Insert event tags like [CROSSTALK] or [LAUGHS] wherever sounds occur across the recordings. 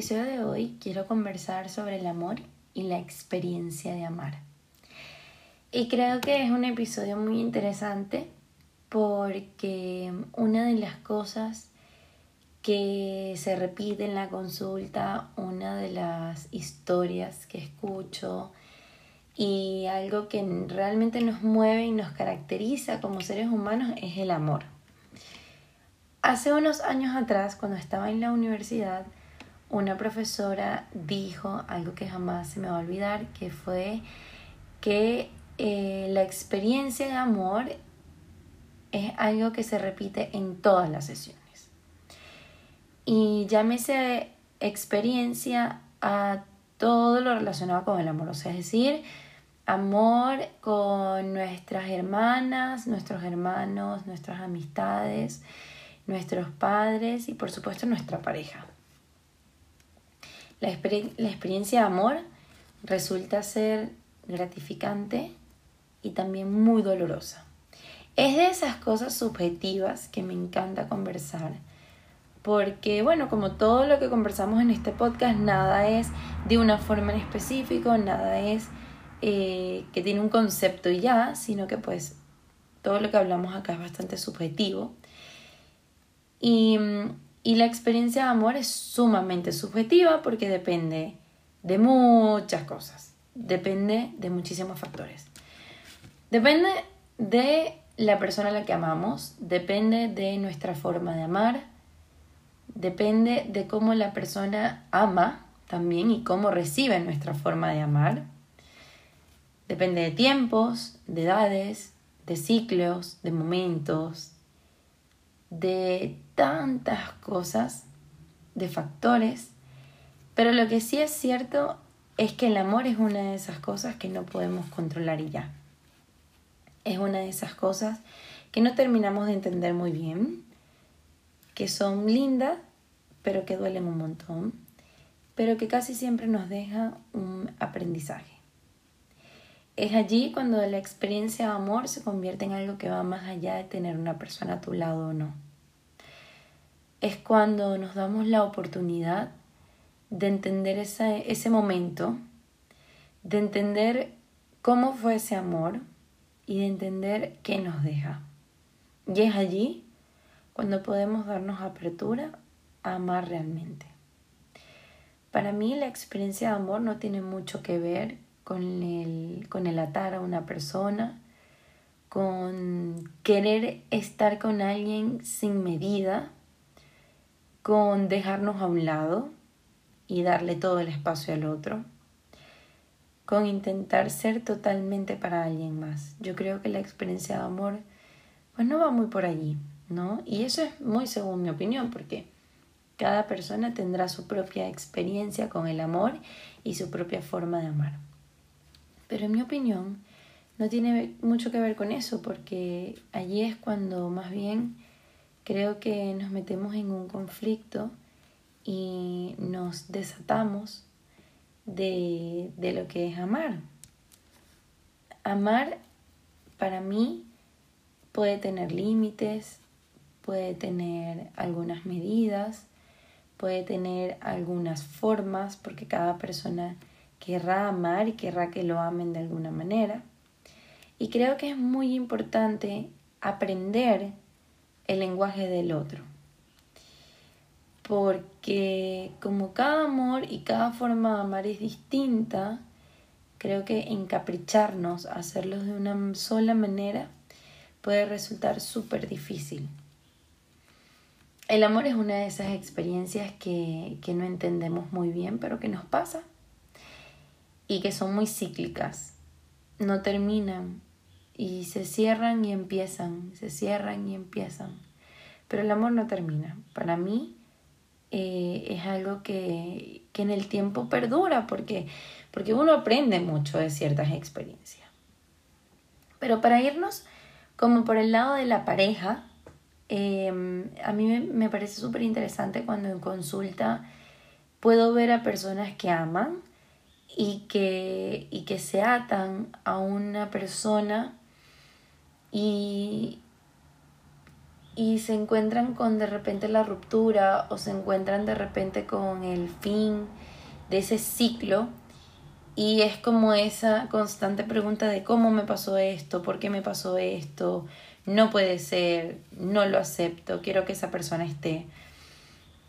episodio de hoy quiero conversar sobre el amor y la experiencia de amar. Y creo que es un episodio muy interesante porque una de las cosas que se repite en la consulta, una de las historias que escucho y algo que realmente nos mueve y nos caracteriza como seres humanos es el amor. Hace unos años atrás, cuando estaba en la universidad, una profesora dijo algo que jamás se me va a olvidar, que fue que eh, la experiencia de amor es algo que se repite en todas las sesiones. Y llámese experiencia a todo lo relacionado con el amor, o sea, es decir, amor con nuestras hermanas, nuestros hermanos, nuestras amistades, nuestros padres y por supuesto nuestra pareja. La, experiencia de amor resulta ser gratificante y también muy dolorosa. Es de esas cosas subjetivas que me encanta conversar, porque bueno, como todo lo que conversamos en este podcast, nada es de una forma en específico, nada es eh, que tiene un concepto y ya, sino que pues todo lo que hablamos acá es bastante subjetivo. Y mm, y la experiencia de amor es sumamente subjetiva porque depende de muchas cosas, depende de muchísimos factores. Depende de la persona a la que amamos, depende de nuestra forma de amar, depende de cómo la persona ama también y cómo recibe nuestra forma de amar. Depende de tiempos, de edades, de ciclos, de momentos, de tantas cosas, de factores, pero lo que sí es cierto es que el amor es una de esas cosas que no podemos controlar y ya. Es una de esas cosas que no terminamos de entender muy bien, que son lindas, pero que duelen un montón, pero que casi siempre nos deja un aprendizaje. Es allí cuando la experiencia de amor se convierte en algo que va más allá de tener una persona a tu lado o no. Es cuando nos damos la oportunidad de entender ese, ese momento, de entender cómo fue ese amor y de entender qué nos deja. Y es allí cuando podemos darnos apertura a amar realmente. Para mí la experiencia de amor no tiene mucho que ver con el, con el atar a una persona, con querer estar con alguien sin medida, con dejarnos a un lado y darle todo el espacio al otro, con intentar ser totalmente para alguien más. Yo creo que la experiencia de amor pues no va muy por allí, ¿no? Y eso es muy según mi opinión, porque cada persona tendrá su propia experiencia con el amor y su propia forma de amar. Pero en mi opinión, no tiene mucho que ver con eso, porque allí es cuando más bien creo que nos metemos en un conflicto y nos desatamos de, de lo que es amar. Amar para mí puede tener límites, puede tener algunas medidas, puede tener algunas formas, porque cada persona querrá amar y querrá que lo amen de alguna manera. Y creo que es muy importante aprender el lenguaje del otro. Porque como cada amor y cada forma de amar es distinta, creo que encapricharnos, hacerlos de una sola manera, puede resultar súper difícil. El amor es una de esas experiencias que, que no entendemos muy bien, pero que nos pasa y que son muy cíclicas, no terminan y se cierran y empiezan, se cierran y empiezan. Pero el amor no termina. Para mí eh, es algo que, que, en el tiempo perdura porque, porque uno aprende mucho de ciertas experiencias. Pero para irnos como por el lado de la pareja, em, a mí me, parece súper interesante cuando en consulta puedo ver a personas que aman y que, y que se atan a una persona y, y se encuentran con de repente la ruptura o se encuentran de repente con el fin de ese ciclo. Y es como esa constante pregunta de cómo me pasó esto, por qué me pasó esto, no puede ser, no lo acepto, quiero que esa persona esté.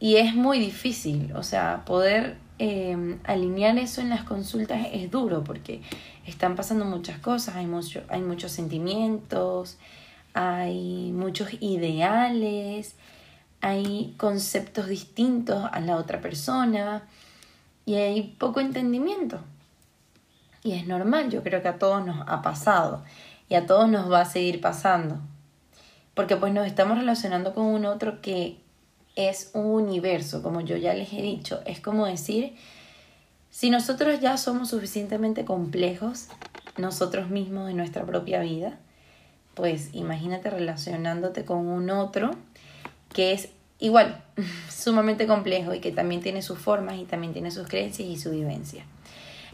Y es muy difícil, o sea, poder em, alinear eso en las consultas es duro porque están pasando muchas cosas, hay, mucho, hay muchos sentimientos, hay muchos ideales, hay conceptos distintos a la otra persona y hay poco entendimiento. Y es normal, yo creo que a todos nos ha pasado y a todos nos va a seguir pasando. Porque pues nos estamos relacionando con un otro que es un universo, como yo ya les he dicho. Es como decir, si nosotros ya somos suficientemente complejos, nosotros mismos en nuestra propia vida, pues imagínate relacionándote con un otro que es igual, [LAUGHS] sumamente complejo y que también tiene sus formas y también tiene sus creencias y su vivencia.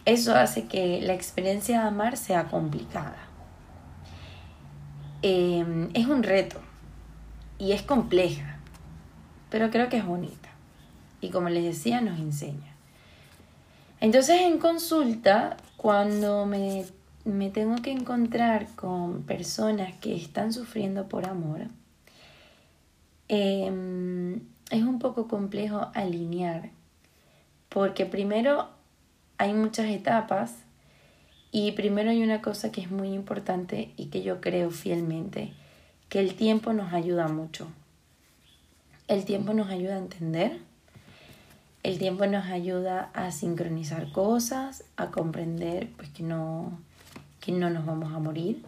Eso hace que la experiencia de amar sea complicada. Em, es un reto y es compleja, pero creo que es bonita. Y como les decía, nos enseña. Entonces en consulta, cuando me, me tengo que encontrar con personas que están sufriendo por amor, em, es un poco complejo alinear, porque primero hay muchas etapas y primero hay una cosa que es muy importante y que yo creo fielmente, que el tiempo nos ayuda mucho. El tiempo nos ayuda a entender, el tiempo nos ayuda a sincronizar cosas, a comprender pues, que, no, que no nos vamos a morir,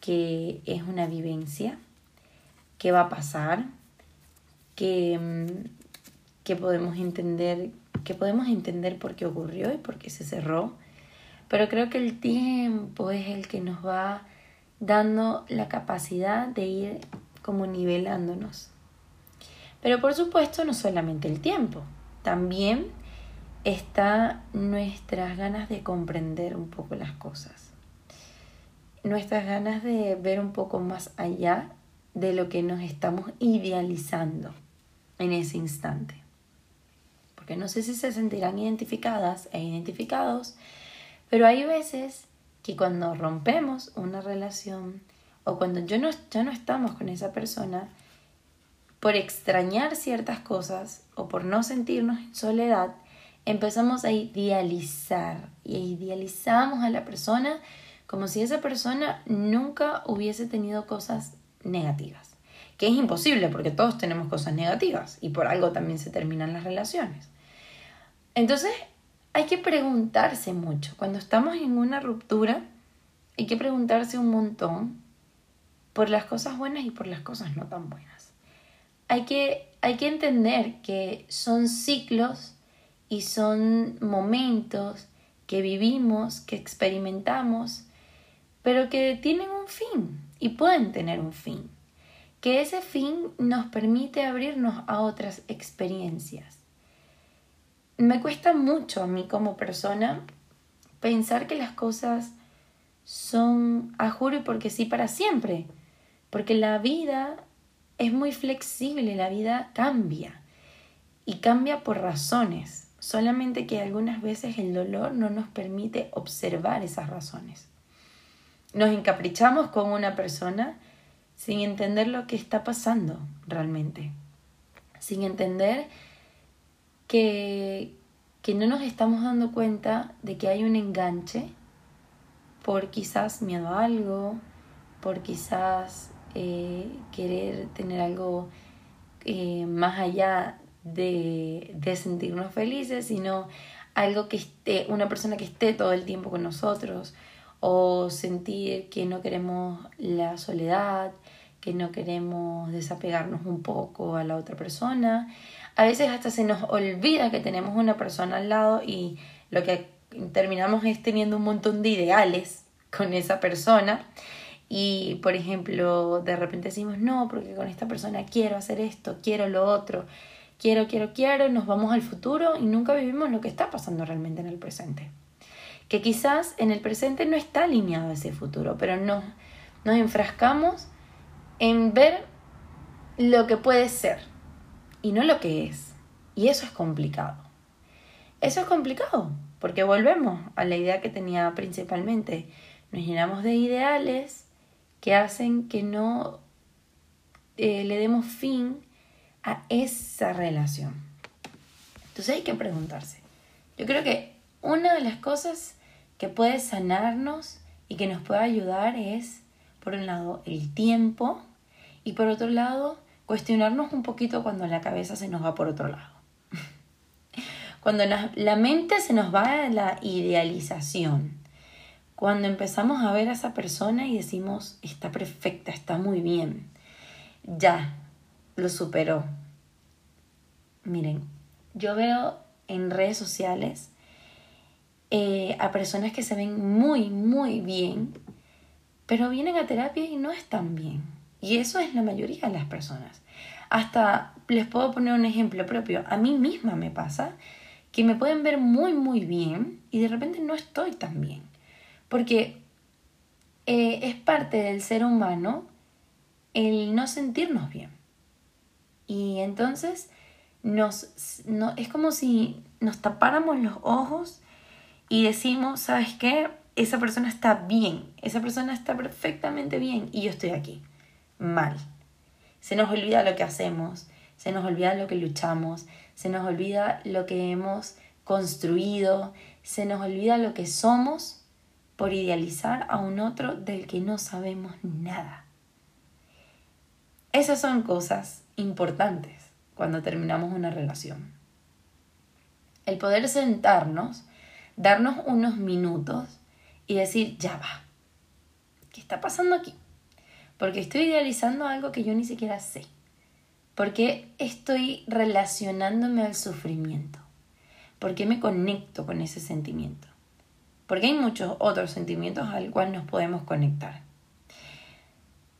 que es una vivencia, que va a pasar, que, mm, que podemos entender que podemos entender por qué ocurrió y por qué se cerró, pero creo que el tiempo es el que nos va dando la capacidad de ir como nivelándonos. Pero por supuesto no solamente el tiempo, también está nuestras ganas de comprender un poco las cosas, nuestras ganas de ver un poco más allá de lo que nos estamos idealizando en ese instante. Porque no sé si se sentirán identificadas e identificados, pero hay veces que cuando rompemos una relación o cuando yo no, ya no estamos con esa persona, por extrañar ciertas cosas o por no sentirnos en soledad, empezamos a idealizar y idealizamos a la persona como si esa persona nunca hubiese tenido cosas negativas. Que es imposible porque todos tenemos cosas negativas y por algo también se terminan las relaciones. Entonces hay que preguntarse mucho. Cuando estamos en una ruptura, hay que preguntarse un montón por las cosas buenas y por las cosas no tan buenas. Hay que, hay que entender que son ciclos y son momentos que vivimos, que experimentamos, pero que tienen un fin y pueden tener un fin. Que ese fin nos permite abrirnos a otras experiencias me cuesta mucho a mí como persona pensar que las cosas son a juro y porque sí para siempre, porque la vida es muy flexible, la vida cambia. Y cambia por razones, solamente que algunas veces el dolor no nos permite observar esas razones. Nos encaprichamos con una persona sin entender lo que está pasando realmente, sin entender que, que no nos estamos dando cuenta de que hay un enganche por quizás miedo a algo, por quizás eh, querer tener algo eh, más allá de, de, sentirnos felices, sino algo que esté, una persona que esté todo el tiempo con nosotros, o sentir que no queremos la soledad, que no queremos desapegarnos un poco a la otra persona, a veces hasta se nos olvida que tenemos una persona al lado y lo que terminamos es teniendo un montón de ideales con esa persona. Y, por ejemplo, de repente decimos, no, porque con esta persona quiero hacer esto, quiero lo otro, quiero, quiero, quiero, nos vamos al futuro y nunca vivimos lo que está pasando realmente en el presente. Que quizás en el presente no está alineado ese futuro, pero no, nos enfrascamos en ver lo que puede ser y no lo que es. Y eso es complicado. Eso es complicado, porque volvemos a la idea que tenía principalmente. Nos llenamos de ideales que hacen que no eh, le demos fin a esa relación. Entonces hay que preguntarse. Yo creo que una de las cosas que puede sanarnos y que nos puede ayudar es, por un lado, el tiempo y por otro lado, cuestionarnos un poquito cuando la cabeza se nos va por otro lado. [LAUGHS] Cuando la, mente se nos va a la idealización. Cuando empezamos a ver a esa persona y decimos, está perfecta, está muy bien. Ya, lo superó. Miren, yo veo en redes sociales eh, a personas que se ven muy, muy bien, pero vienen a terapia y no están bien. Y eso es la mayoría de las personas. Hasta les puedo poner un ejemplo propio. A mí misma me pasa que me pueden ver muy, muy bien y de repente no estoy tan bien. Porque eh, es parte del ser humano el no sentirnos bien. Y entonces nos, no, es como si nos tapáramos los ojos y decimos, ¿sabes qué? Esa persona está bien, esa persona está perfectamente bien y yo estoy aquí mal. Se nos olvida lo que hacemos, se nos olvida lo que luchamos, se nos olvida lo que hemos construido, se nos olvida lo que somos por idealizar a un otro del que no sabemos nada. Esas son cosas importantes cuando terminamos una relación. El poder sentarnos, darnos unos minutos y decir, ya va, ¿qué está pasando aquí? porque estoy idealizando algo que yo ni siquiera sé, porque estoy relacionándome al sufrimiento, porque me conecto con ese sentimiento, porque hay muchos otros sentimientos al cual nos podemos conectar.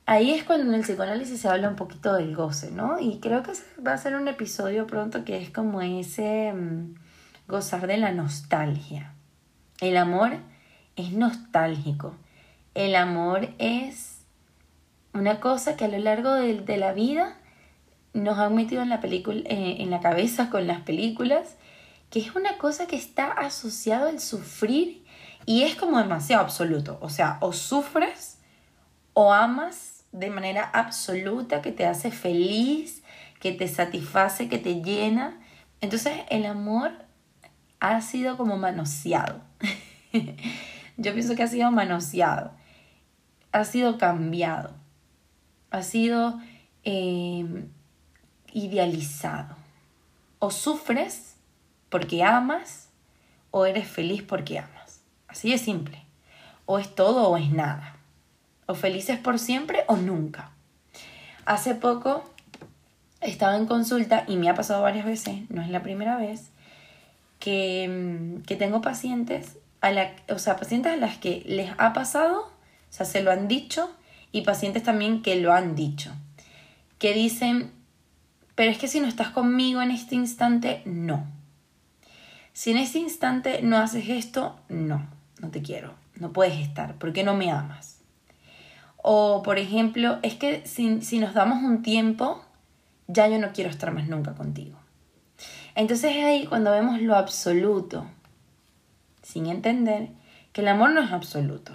Ahí es cuando en el psicoanálisis se habla un poquito del goce, ¿no? Y creo que va a ser un episodio pronto que es como ese mm, gozar de la nostalgia. El amor es nostálgico. El amor es una cosa que a lo largo de, la vida nos han metido en la, película, eh, en la cabeza con las películas, que es una cosa que está asociado al sufrir y es como demasiado absoluto. O sea, o sufres o amas de manera absoluta, que te hace feliz, que te satisface, que te llena. Entonces el amor ha sido como manoseado. [LAUGHS] Yo pienso que ha sido manoseado, ha sido cambiado ha sido em, idealizado. O sufres porque amas o eres feliz porque amas. Así de simple. O es todo o es nada. O felices por siempre o nunca. Hace poco estaba en consulta y me ha pasado varias veces, no es la primera vez, que, em, que tengo pacientes, a la, o sea, pacientes a las que les ha pasado, o sea, se lo han dicho y pacientes también que lo han dicho, que dicen, pero es que si no estás conmigo en este instante, no. Si en este instante no haces esto, no, no te quiero, no puedes estar, porque no me amas. O, por ejemplo, es que si, si nos damos un tiempo, ya yo no quiero estar más nunca contigo. Entonces es ahí cuando vemos lo absoluto, sin entender que el amor no es absoluto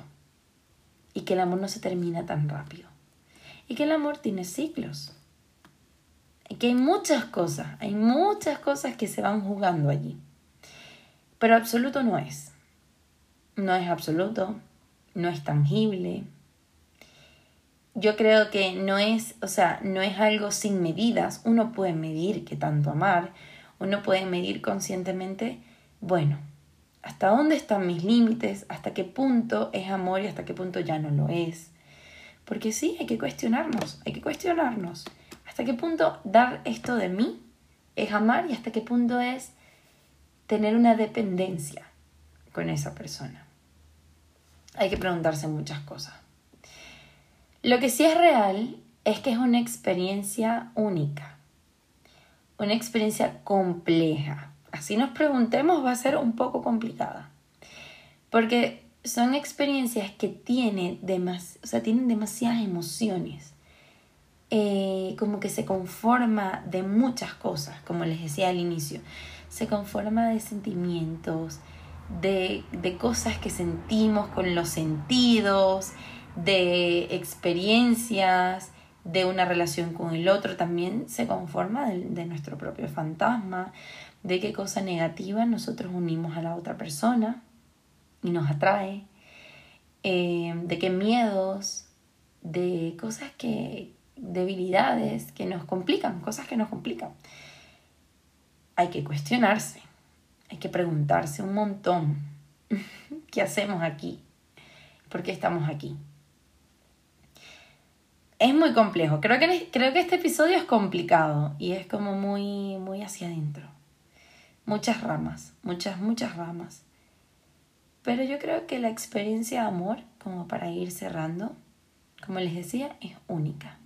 y que el amor no se termina tan rápido. Y que el amor tiene ciclos. Y que hay muchas cosas, hay muchas cosas que se van jugando allí. Pero absoluto no es. No es absoluto, no es tangible. Yo creo que no es, o sea, no es algo sin medidas. Uno puede medir qué tanto amar, uno puede medir conscientemente, bueno, hasta dónde están mis límites, hasta qué punto es amor y hasta qué punto ya no lo es. Porque sí, hay que cuestionarnos, hay que cuestionarnos. ¿Hasta qué punto dar esto de mí es amar y hasta qué punto es tener una dependencia con esa persona? Hay que preguntarse muchas cosas. Lo que sí es real es que es una experiencia única, una experiencia compleja así nos preguntemos, va a ser un poco complicada. Porque son experiencias que tiene o sea, tienen demasiadas emociones. eh, como que se conforma de muchas cosas, como les decía al inicio. Se conforma de sentimientos, de, de cosas que sentimos con los sentidos, de experiencias, de una relación con el otro, también se conforma de, nuestro propio fantasma, de qué cosa negativa nosotros unimos a la otra persona y nos atrae, eh, de qué miedos, de cosas que, debilidades que nos complican, cosas que nos complican. Hay que cuestionarse, hay que preguntarse un montón, [LAUGHS] ¿qué hacemos aquí? ¿Por qué estamos aquí? Es muy complejo. Creo que, creo que este episodio es complicado y es como muy, muy hacia adentro. Muchas ramas, muchas, muchas ramas. Pero yo creo que la experiencia de amor, como para ir cerrando, como les decía, es única.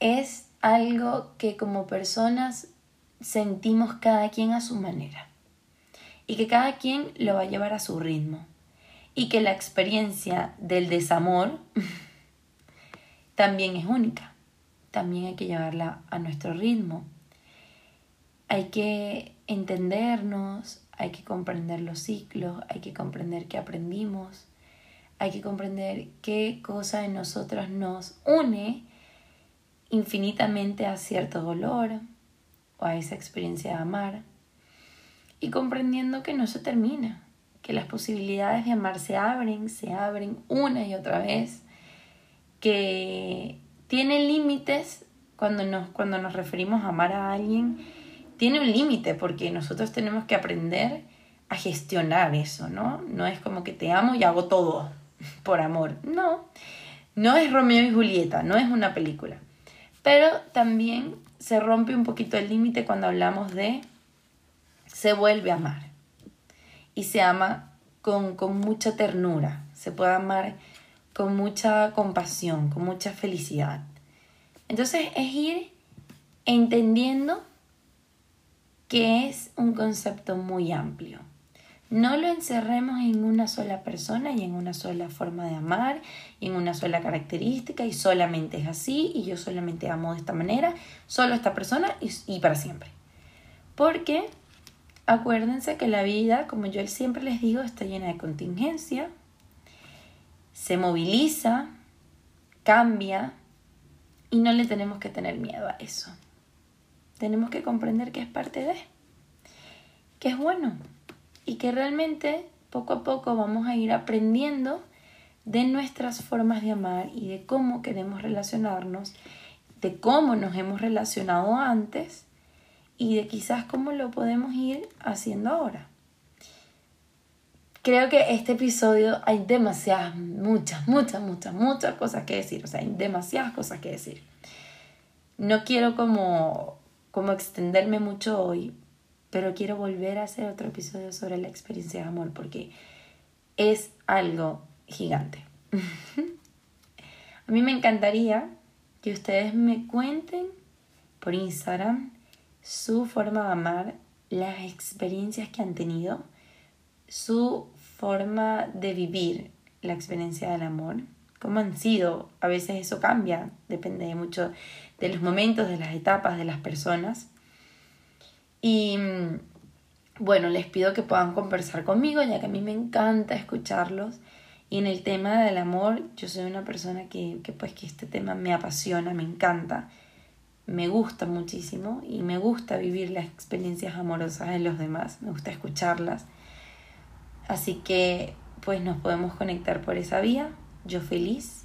Es algo que como personas sentimos cada quien a su manera y que cada quien lo va a llevar a su ritmo y que la experiencia del desamor [LAUGHS] también es única. También hay que llevarla a nuestro ritmo. Hay que entendernos, hay que comprender los ciclos, hay que comprender qué aprendimos, hay que comprender qué cosa en nosotros nos une infinitamente a cierto dolor o a esa experiencia de amar y comprendiendo que no se termina, que las posibilidades de amar se abren, se abren una y otra vez que tiene límites cuando nos, cuando nos referimos a amar a alguien, tiene un límite porque nosotros tenemos que aprender a gestionar eso, ¿no? No es como que te amo y hago todo [LAUGHS] por amor, no. No es Romeo y Julieta, no es una película. Pero también se rompe un poquito el límite cuando hablamos de se vuelve a amar. Y se ama con, con mucha ternura. Se puede amar con mucha compasión, con mucha felicidad. Entonces es ir entendiendo que es un concepto muy amplio. No lo encerremos en una sola persona y en una sola forma de amar y en una sola característica y solamente es así y yo solamente amo de esta manera, solo esta persona y, y para siempre. Porque acuérdense que la vida, como yo siempre les digo, está llena de contingencia, se moviliza, cambia y no le tenemos que tener miedo a eso. Tenemos que comprender que es parte de, que es bueno y que realmente poco a poco vamos a ir aprendiendo de nuestras formas de amar y de cómo queremos relacionarnos, de cómo nos hemos relacionado antes y de quizás cómo lo podemos ir haciendo ahora creo que este episodio hay demasiadas, muchas, muchas, muchas, muchas cosas que decir. O sea, hay demasiadas cosas que decir. No quiero como, como extenderme mucho hoy, pero quiero volver a hacer otro episodio sobre la experiencia de amor porque es algo gigante. [LAUGHS] a mí me encantaría que ustedes me cuenten por Instagram su forma de amar, las experiencias que han tenido, su forma de vivir la experiencia del amor, cómo han sido, a veces eso cambia, depende mucho de los momentos, de las etapas, de las personas. Y bueno, les pido que puedan conversar conmigo, ya que a mí me encanta escucharlos. Y en el tema del amor, yo soy una persona que, que pues que este tema me apasiona, me encanta, me gusta muchísimo y me gusta vivir las experiencias amorosas de los demás, me gusta escucharlas Así que pues nos podemos conectar por esa vía. Yo feliz.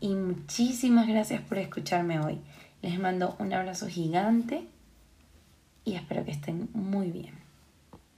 Y muchísimas gracias por escucharme hoy. Les mando un abrazo gigante y espero que estén muy bien.